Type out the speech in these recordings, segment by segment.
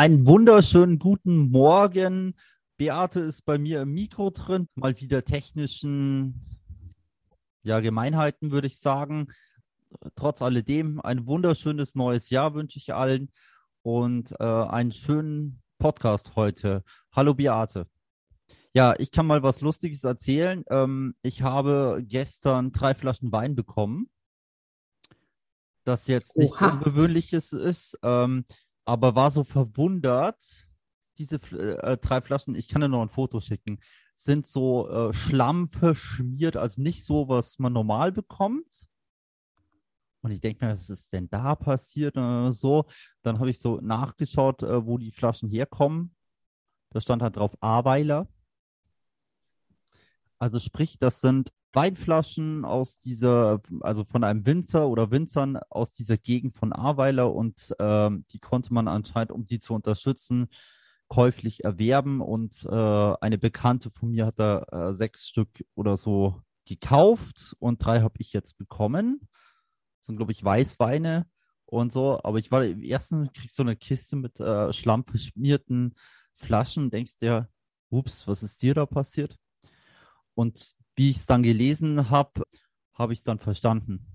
Einen wunderschönen guten Morgen. Beate ist bei mir im Mikro drin. Mal wieder technischen ja, Gemeinheiten, würde ich sagen. Trotz alledem ein wunderschönes neues Jahr wünsche ich allen und äh, einen schönen Podcast heute. Hallo Beate. Ja, ich kann mal was Lustiges erzählen. Ähm, ich habe gestern drei Flaschen Wein bekommen. Das jetzt nichts Oha. Ungewöhnliches ist. Ähm, aber war so verwundert, diese äh, drei Flaschen, ich kann dir noch ein Foto schicken, sind so äh, schlammverschmiert, also nicht so, was man normal bekommt. Und ich denke mir, was ist denn da passiert? Äh, so, dann habe ich so nachgeschaut, äh, wo die Flaschen herkommen. Da stand halt drauf Aweiler. Also sprich, das sind Weinflaschen aus dieser, also von einem Winzer oder Winzern aus dieser Gegend von Ahrweiler und ähm, die konnte man anscheinend, um die zu unterstützen, käuflich erwerben und äh, eine Bekannte von mir hat da äh, sechs Stück oder so gekauft und drei habe ich jetzt bekommen. Das sind, glaube ich, Weißweine und so, aber ich war im ersten, kriegst so eine Kiste mit äh, schlammverschmierten Flaschen, denkst dir, ups, was ist dir da passiert? Und wie ich es dann gelesen habe, habe ich es dann verstanden.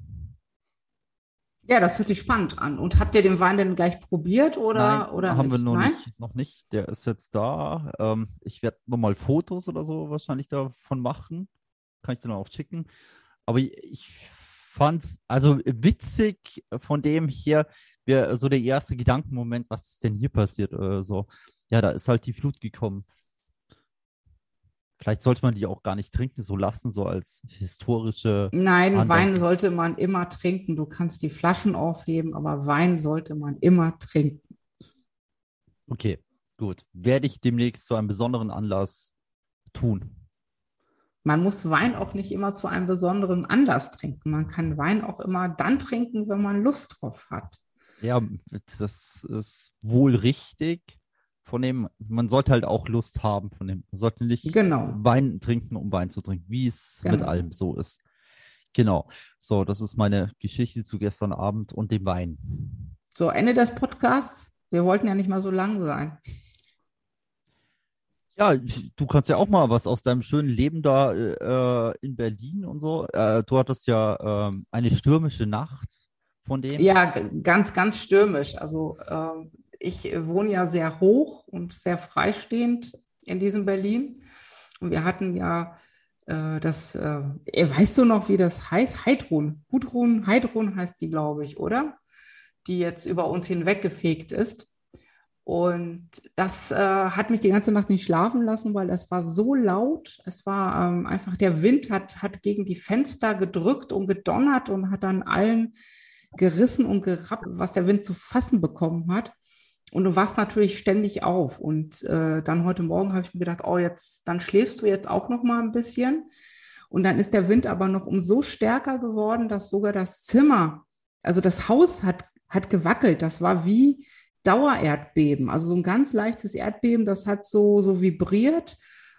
Ja, das hört sich spannend an. Und habt ihr den Wein denn gleich probiert oder, Nein, oder haben nicht? wir noch nicht, noch nicht. Der ist jetzt da. Ähm, ich werde nochmal Fotos oder so wahrscheinlich davon machen. Kann ich dann auch schicken. Aber ich, ich fand es also witzig von dem hier, wär so der erste Gedankenmoment, was ist denn hier passiert? Oder so. Ja, da ist halt die Flut gekommen. Vielleicht sollte man die auch gar nicht trinken, so lassen, so als historische. Nein, Andenken. Wein sollte man immer trinken. Du kannst die Flaschen aufheben, aber Wein sollte man immer trinken. Okay, gut. Werde ich demnächst zu einem besonderen Anlass tun. Man muss Wein auch nicht immer zu einem besonderen Anlass trinken. Man kann Wein auch immer dann trinken, wenn man Lust drauf hat. Ja, das ist wohl richtig von dem, man sollte halt auch Lust haben von dem. Man sollte nicht genau. Wein trinken, um Wein zu trinken, wie es genau. mit allem so ist. Genau. So, das ist meine Geschichte zu gestern Abend und dem Wein. So, Ende des Podcasts. Wir wollten ja nicht mal so lang sein. Ja, du kannst ja auch mal was aus deinem schönen Leben da äh, in Berlin und so. Äh, du hattest ja äh, eine stürmische Nacht von dem. Ja, ganz, ganz stürmisch. Also ähm, ich wohne ja sehr hoch und sehr freistehend in diesem Berlin. Und wir hatten ja äh, das, äh, weißt du noch, wie das heißt? Heidrun. Hudrun, Heidrun heißt die, glaube ich, oder? Die jetzt über uns hinweggefegt ist. Und das äh, hat mich die ganze Nacht nicht schlafen lassen, weil es war so laut. Es war ähm, einfach, der Wind hat, hat gegen die Fenster gedrückt und gedonnert und hat dann allen gerissen und gerappt, was der Wind zu fassen bekommen hat. Und du wachst natürlich ständig auf. Und äh, dann heute Morgen habe ich mir gedacht, oh, jetzt, dann schläfst du jetzt auch noch mal ein bisschen. Und dann ist der Wind aber noch umso stärker geworden, dass sogar das Zimmer, also das Haus hat, hat gewackelt. Das war wie Dauererdbeben. Also so ein ganz leichtes Erdbeben, das hat so, so vibriert.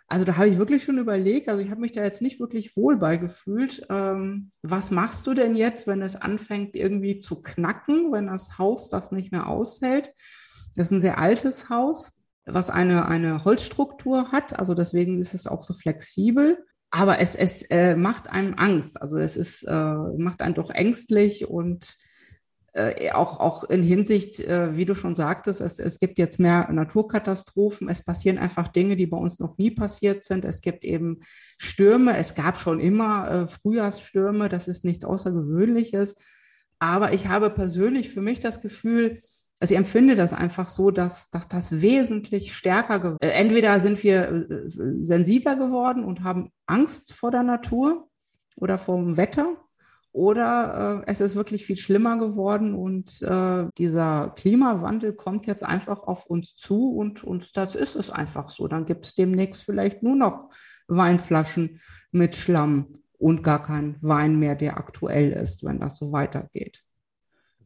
Also da habe ich wirklich schon überlegt, also ich habe mich da jetzt nicht wirklich wohl beigefühlt. Ähm, was machst du denn jetzt, wenn es anfängt irgendwie zu knacken, wenn das Haus das nicht mehr aushält? Das ist ein sehr altes Haus, was eine, eine Holzstruktur hat. Also deswegen ist es auch so flexibel. Aber es, es äh, macht einem Angst. Also es ist, äh, macht einen doch ängstlich und äh, auch, auch in Hinsicht, äh, wie du schon sagtest, es, es gibt jetzt mehr Naturkatastrophen. Es passieren einfach Dinge, die bei uns noch nie passiert sind. Es gibt eben Stürme. Es gab schon immer äh, Frühjahrsstürme. Das ist nichts Außergewöhnliches. Aber ich habe persönlich für mich das Gefühl, also ich empfinde das einfach so, dass, dass das wesentlich stärker geworden äh, Entweder sind wir äh, sensibler geworden und haben Angst vor der Natur oder vom Wetter, oder äh, es ist wirklich viel schlimmer geworden und äh, dieser Klimawandel kommt jetzt einfach auf uns zu und, und das ist es einfach so. Dann gibt es demnächst vielleicht nur noch Weinflaschen mit Schlamm und gar kein Wein mehr, der aktuell ist, wenn das so weitergeht.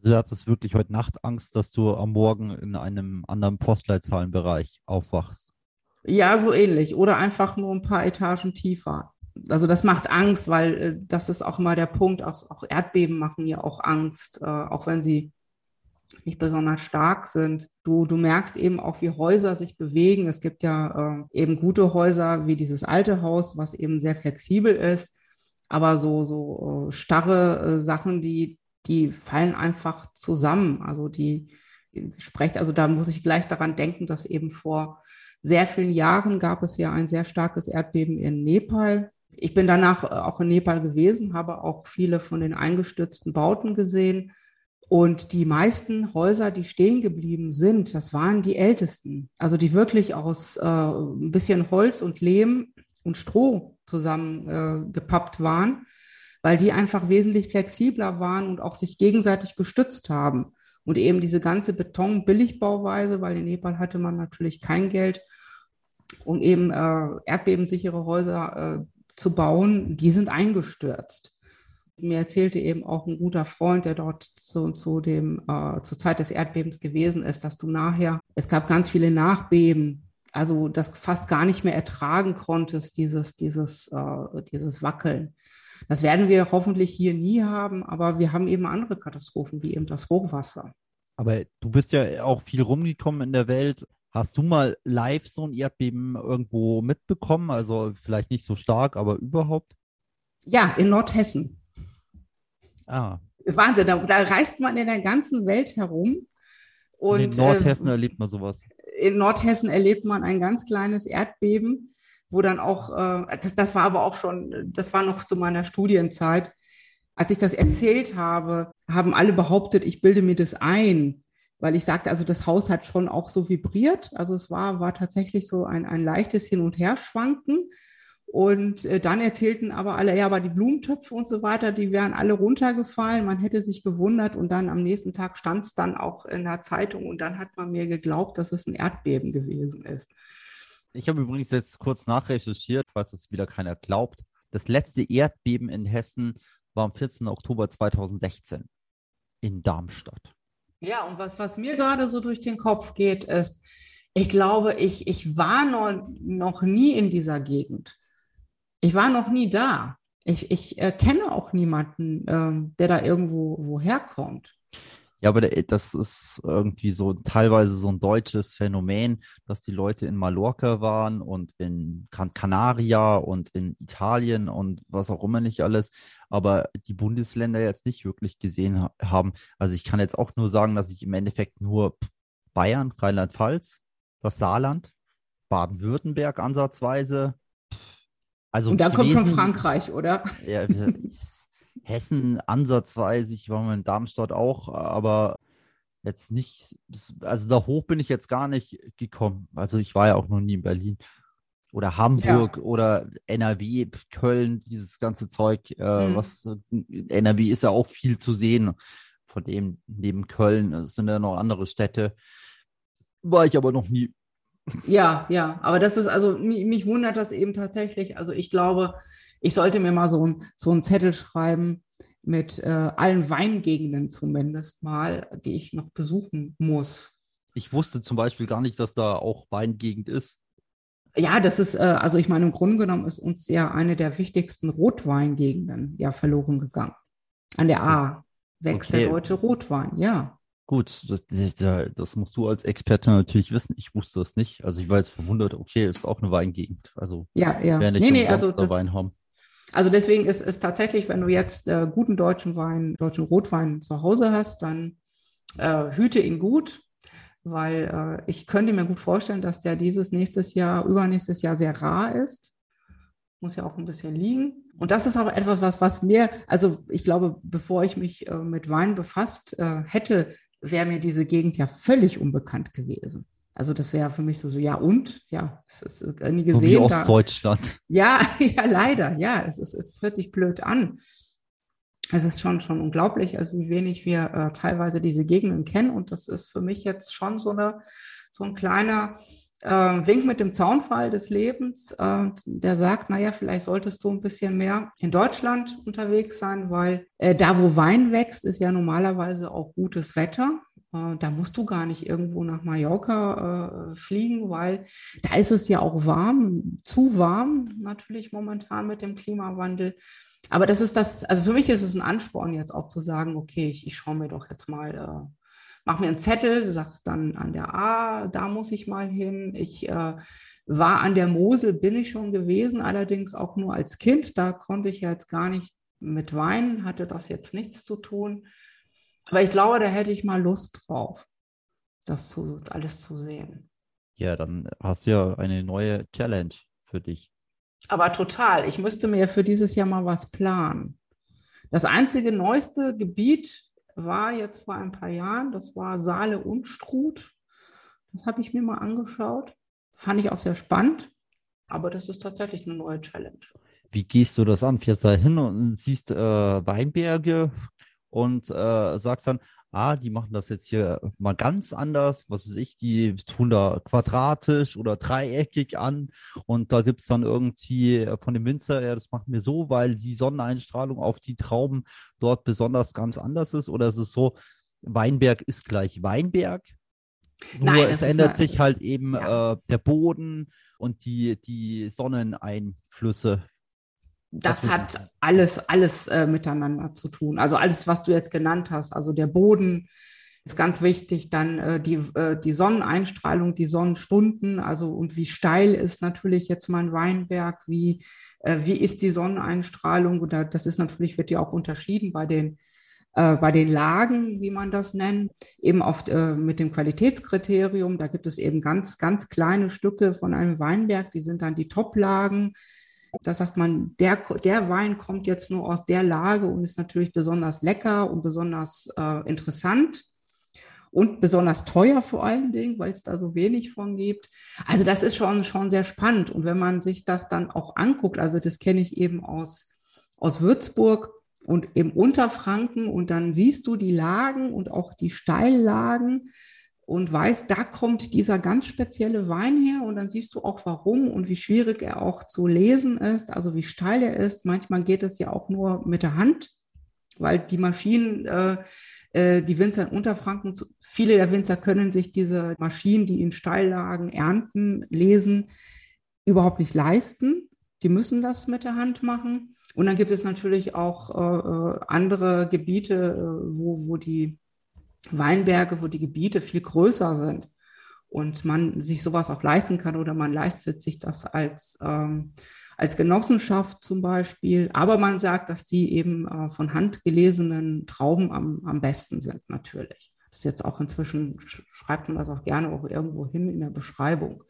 Du hattest wirklich heute Nacht Angst, dass du am Morgen in einem anderen Postleitzahlenbereich aufwachst. Ja, so ähnlich. Oder einfach nur ein paar Etagen tiefer. Also das macht Angst, weil äh, das ist auch immer der Punkt. Auch, auch Erdbeben machen ja auch Angst, äh, auch wenn sie nicht besonders stark sind. Du, du merkst eben auch, wie Häuser sich bewegen. Es gibt ja äh, eben gute Häuser wie dieses alte Haus, was eben sehr flexibel ist. Aber so, so äh, starre äh, Sachen, die, die fallen einfach zusammen. Also die sprecht, also da muss ich gleich daran denken, dass eben vor sehr vielen Jahren gab es ja ein sehr starkes Erdbeben in Nepal. Ich bin danach auch in Nepal gewesen, habe auch viele von den eingestürzten Bauten gesehen. Und die meisten Häuser, die stehen geblieben sind, das waren die ältesten. Also die wirklich aus äh, ein bisschen Holz und Lehm und Stroh zusammengepappt äh, waren, weil die einfach wesentlich flexibler waren und auch sich gegenseitig gestützt haben. Und eben diese ganze Beton-Billigbauweise, weil in Nepal hatte man natürlich kein Geld, um eben äh, erdbebensichere Häuser äh, zu bauen, die sind eingestürzt. Mir erzählte eben auch ein guter Freund, der dort zu, zu dem, äh, zur Zeit des Erdbebens gewesen ist, dass du nachher, es gab ganz viele Nachbeben, also das fast gar nicht mehr ertragen konntest, dieses, dieses, äh, dieses Wackeln. Das werden wir hoffentlich hier nie haben, aber wir haben eben andere Katastrophen, wie eben das Hochwasser. Aber du bist ja auch viel rumgekommen in der Welt. Hast du mal live so ein Erdbeben irgendwo mitbekommen? Also vielleicht nicht so stark, aber überhaupt? Ja, in Nordhessen. Ah. Wahnsinn, da, da reist man in der ganzen Welt herum. Und, in Nordhessen äh, erlebt man sowas. In Nordhessen erlebt man ein ganz kleines Erdbeben wo dann auch, äh, das, das war aber auch schon, das war noch zu meiner Studienzeit. Als ich das erzählt habe, haben alle behauptet, ich bilde mir das ein, weil ich sagte, also das Haus hat schon auch so vibriert. Also es war, war tatsächlich so ein, ein leichtes Hin- und Herschwanken. Und äh, dann erzählten aber alle, ja, aber die Blumentöpfe und so weiter, die wären alle runtergefallen. Man hätte sich gewundert und dann am nächsten Tag stand es dann auch in der Zeitung und dann hat man mir geglaubt, dass es ein Erdbeben gewesen ist. Ich habe übrigens jetzt kurz nachrecherchiert, falls es wieder keiner glaubt. Das letzte Erdbeben in Hessen war am 14. Oktober 2016 in Darmstadt. Ja, und was, was mir gerade so durch den Kopf geht, ist, ich glaube, ich, ich war noch, noch nie in dieser Gegend. Ich war noch nie da. Ich, ich äh, kenne auch niemanden, ähm, der da irgendwo woher kommt. Ja, aber das ist irgendwie so teilweise so ein deutsches Phänomen, dass die Leute in Mallorca waren und in Gran Canaria und in Italien und was auch immer nicht alles, aber die Bundesländer jetzt nicht wirklich gesehen ha haben. Also ich kann jetzt auch nur sagen, dass ich im Endeffekt nur Bayern, Rheinland-Pfalz, das Saarland, Baden-Württemberg ansatzweise. Also und dann gewesen, kommt schon Frankreich, oder? Ja, Hessen ansatzweise, ich war mal in Darmstadt auch, aber jetzt nicht, also da hoch bin ich jetzt gar nicht gekommen. Also ich war ja auch noch nie in Berlin oder Hamburg ja. oder NRW, Köln, dieses ganze Zeug, äh, mhm. was NRW ist ja auch viel zu sehen. Von dem neben Köln sind ja noch andere Städte. War ich aber noch nie. Ja, ja, aber das ist also mich, mich wundert das eben tatsächlich. Also ich glaube, ich sollte mir mal so, ein, so einen Zettel schreiben mit äh, allen Weingegenden zumindest mal, die ich noch besuchen muss. Ich wusste zum Beispiel gar nicht, dass da auch Weingegend ist. Ja, das ist, äh, also ich meine, im Grunde genommen ist uns ja eine der wichtigsten Rotweingegenden ja verloren gegangen. An der A wächst okay. der deutsche Rotwein, ja. Gut, das, das, das, musst du als Experte natürlich wissen. Ich wusste das nicht. Also ich war jetzt verwundert, okay, ist auch eine Weingegend. Also ja, ja. wer nicht nee, nee, also das, Wein haben. Also deswegen ist es tatsächlich, wenn du jetzt äh, guten deutschen Wein, deutschen Rotwein zu Hause hast, dann äh, hüte ihn gut, weil äh, ich könnte mir gut vorstellen, dass der dieses nächstes Jahr, übernächstes Jahr sehr rar ist. Muss ja auch ein bisschen liegen. Und das ist auch etwas, was, was mir, also ich glaube, bevor ich mich äh, mit Wein befasst äh, hätte, wäre mir diese Gegend ja völlig unbekannt gewesen. Also das wäre für mich so, so, ja und? Ja, es ist nie gesehen. Wie Ostdeutschland. Ja, ja, leider, ja, es, ist, es hört sich blöd an. Es ist schon, schon unglaublich, also wie wenig wir äh, teilweise diese Gegenden kennen. Und das ist für mich jetzt schon so, eine, so ein kleiner äh, Wink mit dem Zaunfall des Lebens, äh, der sagt, naja, vielleicht solltest du ein bisschen mehr in Deutschland unterwegs sein, weil äh, da, wo Wein wächst, ist ja normalerweise auch gutes Wetter. Äh, da musst du gar nicht irgendwo nach Mallorca äh, fliegen, weil da ist es ja auch warm, zu warm natürlich momentan mit dem Klimawandel. Aber das ist das, also für mich ist es ein Ansporn jetzt auch zu sagen, okay, ich, ich schaue mir doch jetzt mal, äh, mache mir einen Zettel, sagst dann an der A, da muss ich mal hin. Ich äh, war an der Mosel, bin ich schon gewesen, allerdings auch nur als Kind. Da konnte ich jetzt gar nicht mit Wein, hatte das jetzt nichts zu tun. Aber ich glaube, da hätte ich mal Lust drauf, das zu, alles zu sehen. Ja, dann hast du ja eine neue Challenge für dich. Aber total. Ich müsste mir für dieses Jahr mal was planen. Das einzige neueste Gebiet war jetzt vor ein paar Jahren, das war Saale und Struth. Das habe ich mir mal angeschaut. Fand ich auch sehr spannend. Aber das ist tatsächlich eine neue Challenge. Wie gehst du das an? Fährst da hin und siehst äh, Weinberge und äh, sagst dann, ah, die machen das jetzt hier mal ganz anders, was weiß ich, die tun da quadratisch oder dreieckig an und da gibt es dann irgendwie von dem Winzer, ja, das machen wir so, weil die Sonneneinstrahlung auf die Trauben dort besonders ganz anders ist oder ist es so, Weinberg ist gleich Weinberg, nur Nein, es ändert sich halt eben ja. äh, der Boden und die, die Sonneneinflüsse das hat alles, alles äh, miteinander zu tun. Also alles, was du jetzt genannt hast. Also der Boden ist ganz wichtig. Dann äh, die, äh, die Sonneneinstrahlung, die Sonnenstunden. Also und wie steil ist natürlich jetzt mein Weinberg? Wie, äh, wie ist die Sonneneinstrahlung? Und das ist natürlich, wird ja auch unterschieden bei den äh, bei den Lagen, wie man das nennt, eben oft äh, mit dem Qualitätskriterium. Da gibt es eben ganz, ganz kleine Stücke von einem Weinberg, die sind dann die Top-Lagen. Da sagt man, der, der Wein kommt jetzt nur aus der Lage und ist natürlich besonders lecker und besonders äh, interessant und besonders teuer vor allen Dingen, weil es da so wenig von gibt. Also das ist schon, schon sehr spannend. Und wenn man sich das dann auch anguckt, also das kenne ich eben aus, aus Würzburg und im Unterfranken und dann siehst du die Lagen und auch die Steillagen und weißt, da kommt dieser ganz spezielle Wein her und dann siehst du auch warum und wie schwierig er auch zu lesen ist, also wie steil er ist. Manchmal geht es ja auch nur mit der Hand, weil die Maschinen, äh, äh, die Winzer in Unterfranken, viele der Winzer können sich diese Maschinen, die in Steillagen ernten, lesen, überhaupt nicht leisten. Die müssen das mit der Hand machen. Und dann gibt es natürlich auch äh, äh andere Gebiete, äh, wo, wo die Weinberge, wo die Gebiete viel größer sind und man sich sowas auch leisten kann oder man leistet sich das als, ähm, als Genossenschaft zum Beispiel. Aber man sagt, dass die eben äh, von Hand gelesenen Trauben am, am besten sind, natürlich. Das ist jetzt auch inzwischen, schreibt man das auch gerne auch irgendwo hin in der Beschreibung.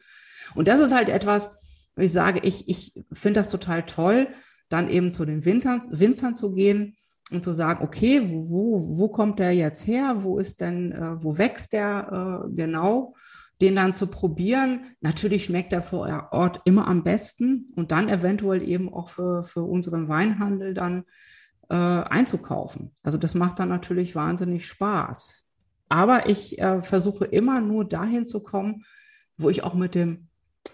Und das ist halt etwas, ich sage, ich, ich finde das total toll, dann eben zu den Winzern, Winzern zu gehen und zu sagen, okay, wo, wo, kommt der jetzt her? Wo ist denn, äh, wo wächst der äh, genau? Den dann zu probieren. Natürlich schmeckt er vor Ort immer am besten und dann eventuell eben auch für, für unseren Weinhandel dann äh, einzukaufen. Also das macht dann natürlich wahnsinnig Spaß. Aber ich äh, versuche immer nur dahin zu kommen, wo ich auch mit dem,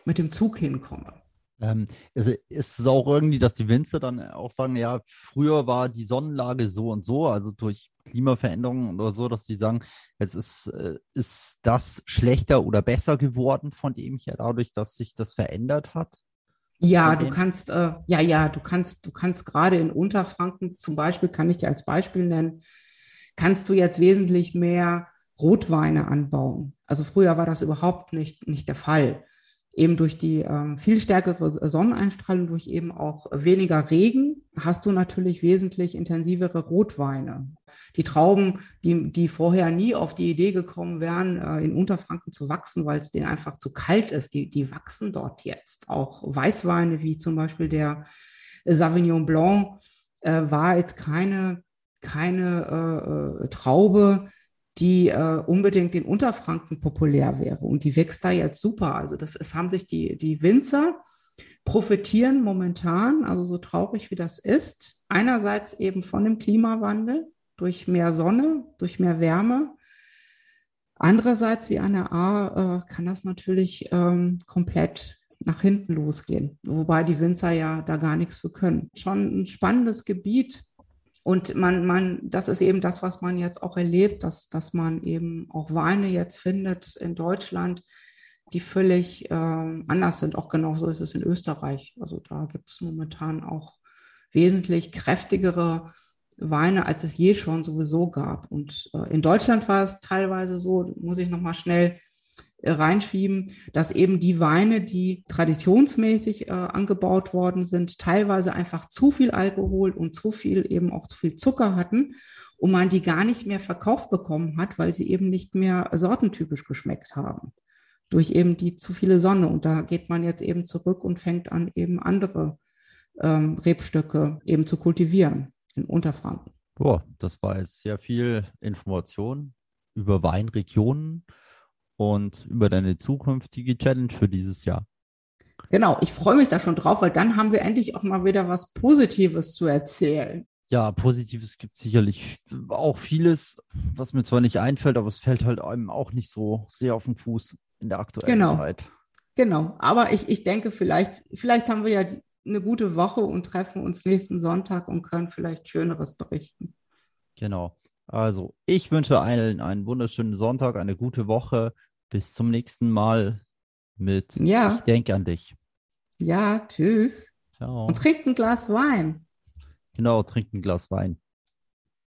mit dem Zug hinkomme. Ähm, also ist es auch irgendwie, dass die Winzer dann auch sagen, ja, früher war die Sonnenlage so und so, also durch Klimaveränderungen oder so, dass die sagen, jetzt ist, äh, ist das schlechter oder besser geworden von dem her, dadurch, dass sich das verändert hat? Ja, du kannst, äh, ja, ja, du kannst, du kannst gerade in Unterfranken zum Beispiel, kann ich dir als Beispiel nennen, kannst du jetzt wesentlich mehr Rotweine anbauen. Also früher war das überhaupt nicht, nicht der Fall eben durch die ähm, viel stärkere Sonneneinstrahlung, durch eben auch weniger Regen, hast du natürlich wesentlich intensivere Rotweine. Die Trauben, die, die vorher nie auf die Idee gekommen wären, äh, in Unterfranken zu wachsen, weil es denen einfach zu kalt ist, die, die wachsen dort jetzt. Auch Weißweine, wie zum Beispiel der Sauvignon Blanc, äh, war jetzt keine, keine äh, äh Traube, die äh, unbedingt in Unterfranken populär wäre. Und die wächst da jetzt super. Also das ist, haben sich die, die Winzer profitieren momentan, also so traurig wie das ist, einerseits eben von dem Klimawandel durch mehr Sonne, durch mehr Wärme. Andererseits, wie an der A, äh, kann das natürlich ähm, komplett nach hinten losgehen, wobei die Winzer ja da gar nichts für können. Schon ein spannendes Gebiet, und man, man, das ist eben das, was man jetzt auch erlebt, dass, dass man eben auch Weine jetzt findet in Deutschland, die völlig äh, anders sind. Auch genauso ist es in Österreich. Also da gibt es momentan auch wesentlich kräftigere Weine, als es je schon sowieso gab. Und äh, in Deutschland war es teilweise so, muss ich nochmal schnell reinschieben, dass eben die Weine, die traditionsmäßig äh, angebaut worden sind, teilweise einfach zu viel Alkohol und zu viel eben auch zu viel Zucker hatten und man die gar nicht mehr verkauft bekommen hat, weil sie eben nicht mehr sortentypisch geschmeckt haben durch eben die zu viele Sonne. Und da geht man jetzt eben zurück und fängt an, eben andere ähm, Rebstöcke eben zu kultivieren in Unterfranken. Boah, das war jetzt sehr viel Information über Weinregionen und über deine zukünftige Challenge für dieses Jahr. Genau, ich freue mich da schon drauf, weil dann haben wir endlich auch mal wieder was Positives zu erzählen. Ja, Positives gibt sicherlich auch vieles, was mir zwar nicht einfällt, aber es fällt halt einem auch nicht so sehr auf den Fuß in der aktuellen genau. Zeit. Genau, aber ich, ich denke, vielleicht, vielleicht haben wir ja die, eine gute Woche und treffen uns nächsten Sonntag und können vielleicht Schöneres berichten. Genau. Also, ich wünsche allen einen wunderschönen Sonntag, eine gute Woche. Bis zum nächsten Mal mit ja. Ich denke an dich. Ja, tschüss. Ciao. Und trinkt ein Glas Wein. Genau, trinkt ein Glas Wein.